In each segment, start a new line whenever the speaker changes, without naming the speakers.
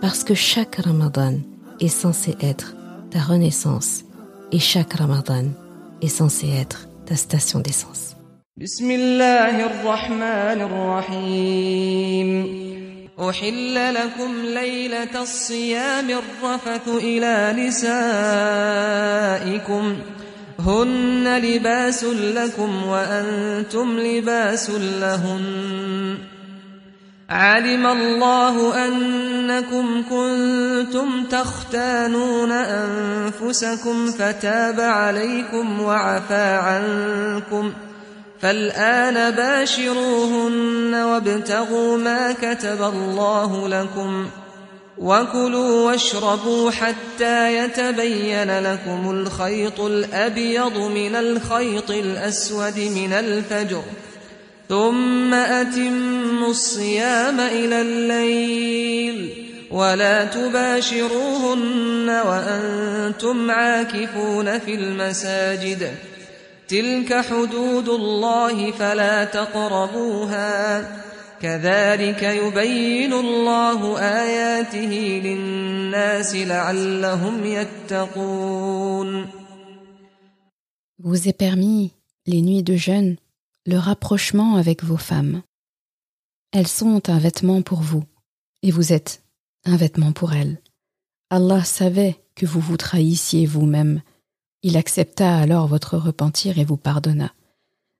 parce que chaque Ramadan est censé être ta renaissance et chaque Ramadan est censé être ta station d'essence.
بسم الله الرحمن الرحيم أحل لكم ليلة الصيام الرفث إلى نسائكم هن لباس لكم وأنتم لباس لهن علم الله أنكم كنتم تختانون أنفسكم فتاب عليكم وعفى عنكم فالآن باشروهن وابتغوا ما كتب الله لكم وكلوا واشربوا حتى يتبين لكم الخيط الأبيض من الخيط الأسود من الفجر ثم أتموا الصيام إلى الليل ولا تباشروهن وأنتم عاكفون في المساجد. تلك حدود الله فلا تقربوها. كذلك يبين الله آياته للناس لعلهم يتقون.
Vous est permis les nuits de jeûne le rapprochement avec vos femmes. Elles sont un vêtement pour vous, et vous êtes un vêtement pour elles. Allah savait que vous vous trahissiez vous-même. Il accepta alors votre repentir et vous pardonna.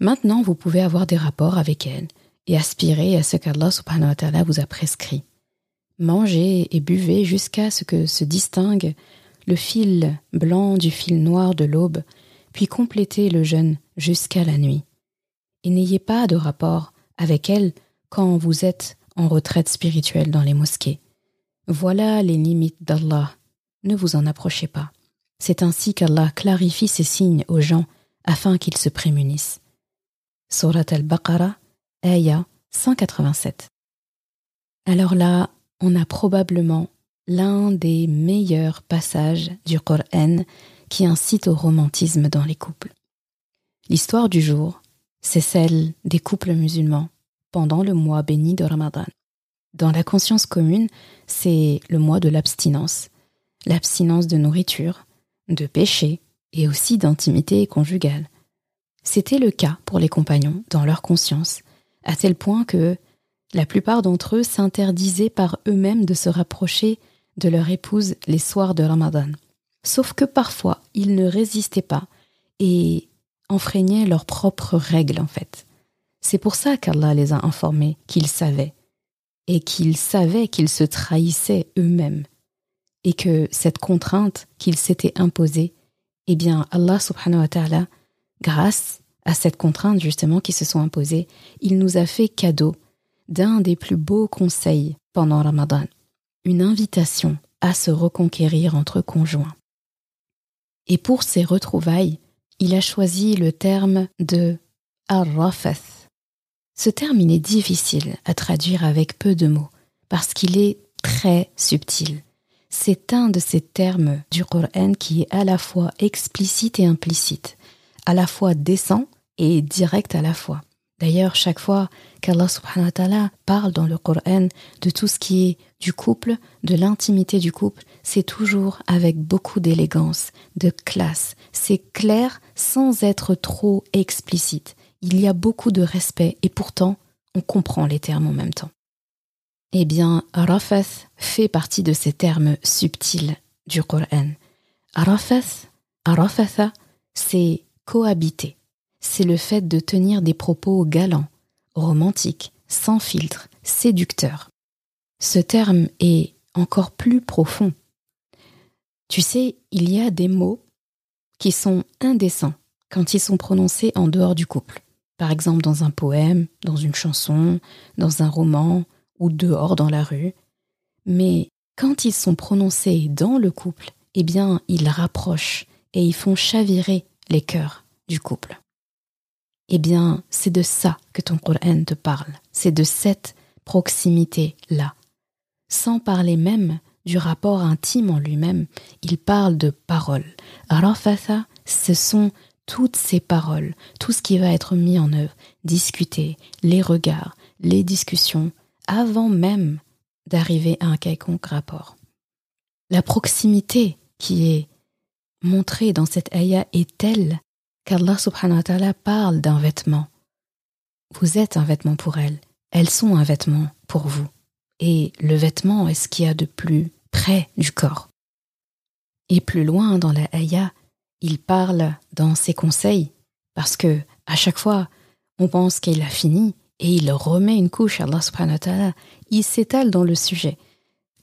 Maintenant, vous pouvez avoir des rapports avec elles et aspirer à ce qu'Allah subhanahu vous a prescrit. Mangez et buvez jusqu'à ce que se distingue le fil blanc du fil noir de l'aube, puis complétez le jeûne jusqu'à la nuit et n'ayez pas de rapport avec elle quand vous êtes en retraite spirituelle dans les mosquées. Voilà les limites d'Allah. Ne vous en approchez pas. C'est ainsi qu'Allah clarifie ses signes aux gens afin qu'ils se prémunissent. Surat al-Baqarah, Aya 187. Alors là, on a probablement l'un des meilleurs passages du Coran qui incite au romantisme dans les couples. L'histoire du jour c'est celle des couples musulmans pendant le mois béni de Ramadan. Dans la conscience commune, c'est le mois de l'abstinence, l'abstinence de nourriture, de péché et aussi d'intimité conjugale. C'était le cas pour les compagnons dans leur conscience, à tel point que la plupart d'entre eux s'interdisaient par eux-mêmes de se rapprocher de leur épouse les soirs de Ramadan. Sauf que parfois, ils ne résistaient pas et enfreignaient leurs propres règles en fait. C'est pour ça qu'Allah les a informés qu'ils savaient, et qu'ils savaient qu'ils se trahissaient eux-mêmes, et que cette contrainte qu'ils s'étaient imposée, eh bien Allah subhanahu wa ta'ala, grâce à cette contrainte justement qui se sont imposées, il nous a fait cadeau d'un des plus beaux conseils pendant Ramadan, une invitation à se reconquérir entre conjoints. Et pour ces retrouvailles, il a choisi le terme de arrafath. Ce terme, il est difficile à traduire avec peu de mots parce qu'il est très subtil. C'est un de ces termes du Coran qui est à la fois explicite et implicite, à la fois décent et direct à la fois. D'ailleurs, chaque fois qu'Allah subhanahu wa ta'ala parle dans le Coran de tout ce qui est du couple, de l'intimité du couple, c'est toujours avec beaucoup d'élégance, de classe. C'est clair sans être trop explicite. Il y a beaucoup de respect et pourtant, on comprend les termes en même temps. Eh bien, Rafath fait partie de ces termes subtils du Coran. Rafath, Rafatha, c'est cohabiter c'est le fait de tenir des propos galants, romantiques, sans filtre, séducteurs. Ce terme est encore plus profond. Tu sais, il y a des mots qui sont indécents quand ils sont prononcés en dehors du couple. Par exemple dans un poème, dans une chanson, dans un roman ou dehors dans la rue. Mais quand ils sont prononcés dans le couple, eh bien, ils rapprochent et ils font chavirer les cœurs du couple. Eh bien, c'est de ça que ton Coran te parle, c'est de cette proximité-là. Sans parler même du rapport intime en lui-même, il parle de paroles. Rafatha, ce sont toutes ces paroles, tout ce qui va être mis en œuvre, discuté, les regards, les discussions, avant même d'arriver à un quelconque rapport. La proximité qui est montrée dans cette ayah est telle qu'Allah subhanahu wa ta'ala parle d'un vêtement. Vous êtes un vêtement pour elles, elles sont un vêtement pour vous. Et le vêtement est ce qu'il y a de plus près du corps. Et plus loin dans la ayah, il parle dans ses conseils, parce que à chaque fois, on pense qu'il a fini, et il remet une couche, Allah subhanahu wa ta'ala, il s'étale dans le sujet.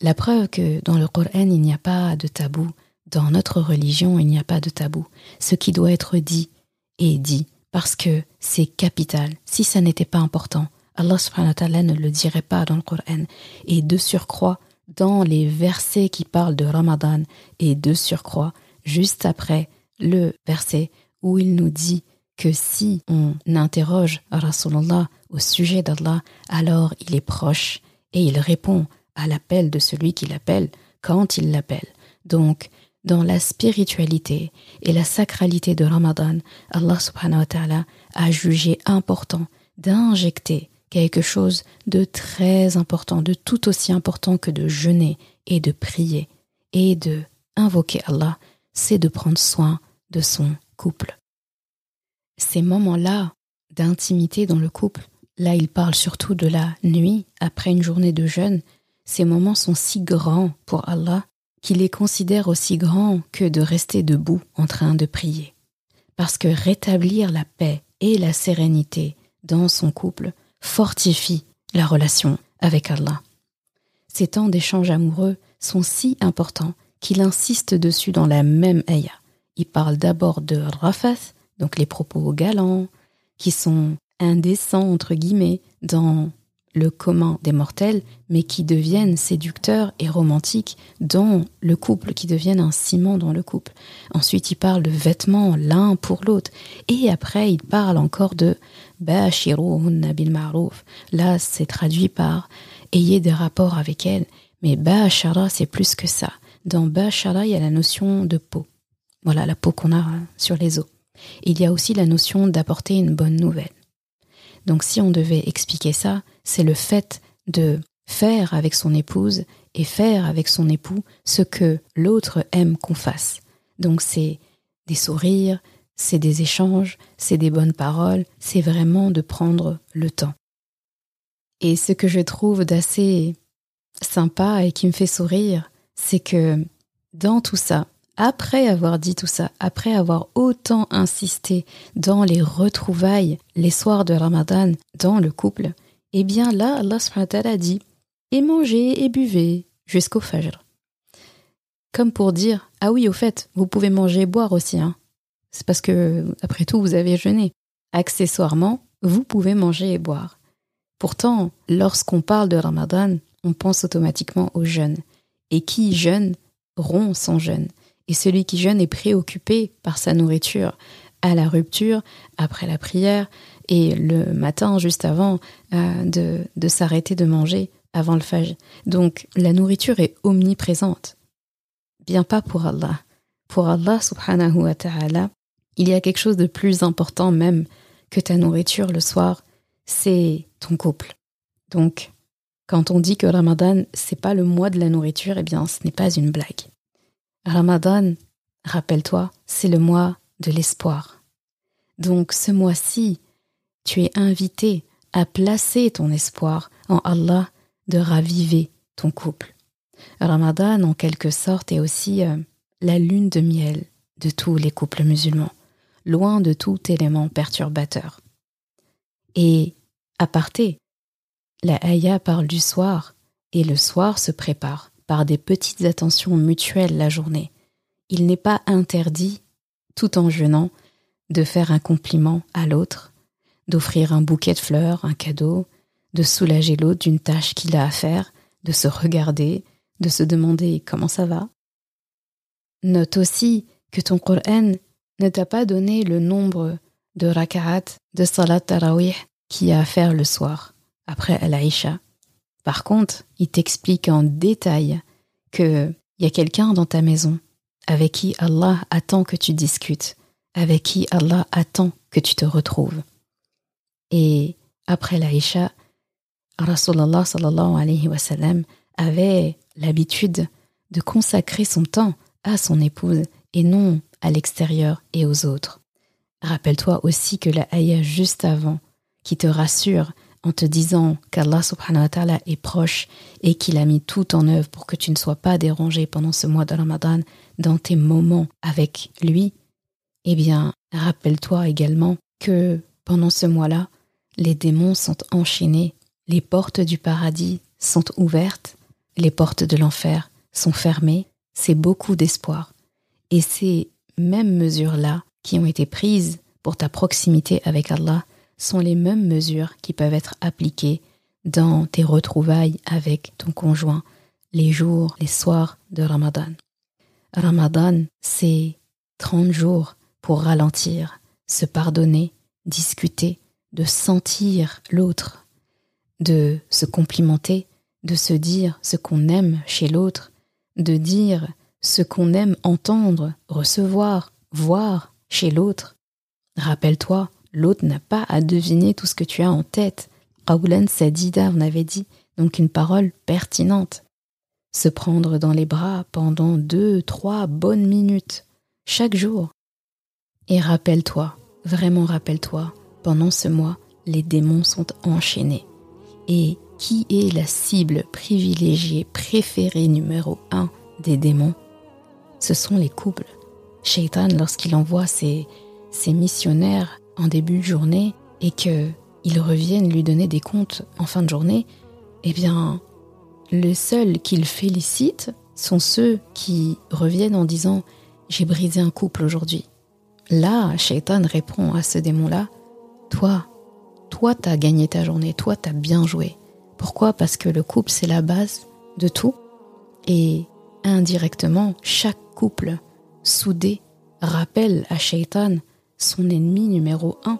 La preuve que dans le Coran, il n'y a pas de tabou, dans notre religion, il n'y a pas de tabou. Ce qui doit être dit est dit, parce que c'est capital. Si ça n'était pas important, Allah subhanahu ne le dirait pas dans le Coran. Et de surcroît, dans les versets qui parlent de Ramadan, et de surcroît, juste après le verset où il nous dit que si on interroge Rasulullah au sujet d'Allah, alors il est proche et il répond à l'appel de celui qui l'appelle quand il l'appelle. Donc, dans la spiritualité et la sacralité de Ramadan, Allah subhanahu wa ta'ala a jugé important d'injecter quelque chose de très important, de tout aussi important que de jeûner et de prier et de invoquer Allah, c'est de prendre soin de son couple. Ces moments-là d'intimité dans le couple, là il parle surtout de la nuit après une journée de jeûne, ces moments sont si grands pour Allah qu'il les considère aussi grands que de rester debout en train de prier. Parce que rétablir la paix et la sérénité dans son couple fortifie la relation avec Allah. Ces temps d'échange amoureux sont si importants qu'il insiste dessus dans la même ayah. Il parle d'abord de rafath, donc les propos galants, qui sont indécents entre guillemets dans le commun des mortels, mais qui deviennent séducteurs et romantiques dans le couple, qui deviennent un ciment dans le couple. Ensuite, il parle de vêtements l'un pour l'autre. Et après, il parle encore de Bashiruhunna bil ma'ruf. Là, c'est traduit par ayez des rapports avec elles. Mais Bashara, c'est plus que ça. Dans Bashara, il y a la notion de peau. Voilà, la peau qu'on a sur les os. Il y a aussi la notion d'apporter une bonne nouvelle. Donc si on devait expliquer ça, c'est le fait de faire avec son épouse et faire avec son époux ce que l'autre aime qu'on fasse. Donc c'est des sourires, c'est des échanges, c'est des bonnes paroles, c'est vraiment de prendre le temps. Et ce que je trouve d'assez sympa et qui me fait sourire, c'est que dans tout ça, après avoir dit tout ça, après avoir autant insisté dans les retrouvailles les soirs de Ramadan dans le couple, eh bien là, Allah a dit Et mangez et buvez jusqu'au Fajr. Comme pour dire Ah oui, au fait, vous pouvez manger et boire aussi, hein. C'est parce que, après tout, vous avez jeûné. Accessoirement, vous pouvez manger et boire. Pourtant, lorsqu'on parle de Ramadan, on pense automatiquement au jeûne. Et qui jeûne rompt son jeûne. Et celui qui jeûne est préoccupé par sa nourriture à la rupture, après la prière, et le matin juste avant euh, de, de s'arrêter de manger avant le fajr. Donc la nourriture est omniprésente. Bien pas pour Allah. Pour Allah subhanahu wa ta'ala, il y a quelque chose de plus important même que ta nourriture le soir, c'est ton couple. Donc quand on dit que Ramadan, c'est pas le mois de la nourriture, eh bien ce n'est pas une blague. Ramadan, rappelle-toi, c'est le mois de l'espoir. Donc ce mois-ci, tu es invité à placer ton espoir en Allah de raviver ton couple. Ramadan, en quelque sorte, est aussi euh, la lune de miel de tous les couples musulmans, loin de tout élément perturbateur. Et, à parté, la Haya parle du soir, et le soir se prépare par des petites attentions mutuelles la journée. Il n'est pas interdit, tout en jeûnant, de faire un compliment à l'autre, d'offrir un bouquet de fleurs, un cadeau, de soulager l'autre d'une tâche qu'il a à faire, de se regarder, de se demander comment ça va. Note aussi que ton Coran ne t'a pas donné le nombre de raka'at de salat tarawih qu'il y a à faire le soir, après Al-Aïcha. Par contre, il t'explique en détail qu'il y a quelqu'un dans ta maison avec qui Allah attend que tu discutes, avec qui Allah attend que tu te retrouves. Et après l'Aïcha, Rasulallah sallallahu alayhi wa sallam avait l'habitude de consacrer son temps à son épouse et non à l'extérieur et aux autres. Rappelle-toi aussi que la ayah juste avant, qui te rassure en te disant qu'Allah subhanahu wa ta'ala est proche et qu'il a mis tout en œuvre pour que tu ne sois pas dérangé pendant ce mois de Ramadan dans tes moments avec lui, eh bien, rappelle-toi également que pendant ce mois-là, les démons sont enchaînés, les portes du paradis sont ouvertes, les portes de l'enfer sont fermées, c'est beaucoup d'espoir. Et ces mêmes mesures-là qui ont été prises pour ta proximité avec Allah sont les mêmes mesures qui peuvent être appliquées dans tes retrouvailles avec ton conjoint les jours, les soirs de Ramadan. Ramadan, c'est 30 jours pour ralentir, se pardonner, discuter, de sentir l'autre, de se complimenter, de se dire ce qu'on aime chez l'autre, de dire ce qu'on aime entendre, recevoir, voir chez l'autre. Rappelle-toi, l'autre n'a pas à deviner tout ce que tu as en tête. Qawlan Sadida, on avait dit, donc une parole pertinente. Se prendre dans les bras pendant deux, trois bonnes minutes, chaque jour. Et rappelle-toi, vraiment rappelle-toi, pendant ce mois, les démons sont enchaînés. Et qui est la cible privilégiée, préférée numéro un des démons? Ce sont les couples. Shaitan, lorsqu'il envoie ses, ses missionnaires en début de journée et qu'ils reviennent lui donner des comptes en fin de journée, eh bien, les seuls qu'il félicite sont ceux qui reviennent en disant J'ai brisé un couple aujourd'hui. Là, Shaitan répond à ce démon-là toi, toi, t'as gagné ta journée, toi, t'as bien joué. Pourquoi? Parce que le couple, c'est la base de tout. Et indirectement, chaque couple soudé rappelle à Shaitan son ennemi numéro un.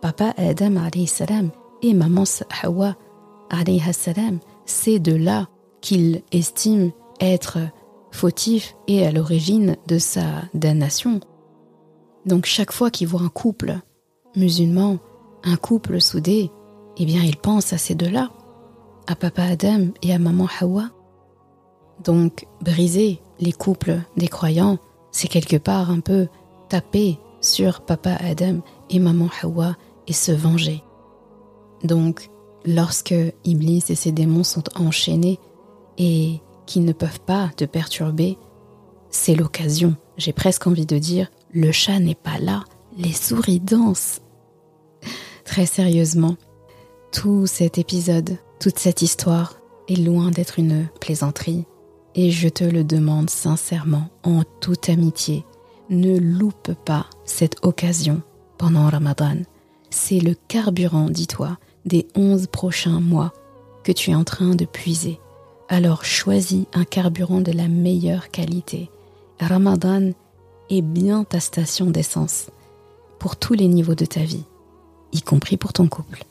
Papa Adam salam et maman Hawa salam, c'est de là qu'il estime être fautif et à l'origine de sa damnation. Donc chaque fois qu'il voit un couple musulman, un couple soudé, eh bien il pense à ces deux-là, à papa Adam et à maman Hawa. Donc briser les couples des croyants, c'est quelque part un peu taper sur papa Adam et maman Hawa et se venger. Donc lorsque Iblis et ses démons sont enchaînés et qu'ils ne peuvent pas te perturber, c'est l'occasion, j'ai presque envie de dire, le chat n'est pas là, les souris dansent. Très sérieusement, tout cet épisode, toute cette histoire est loin d'être une plaisanterie. Et je te le demande sincèrement, en toute amitié, ne loupe pas cette occasion pendant Ramadan. C'est le carburant, dis-toi, des onze prochains mois que tu es en train de puiser. Alors choisis un carburant de la meilleure qualité. Ramadan est bien ta station d'essence pour tous les niveaux de ta vie, y compris pour ton couple.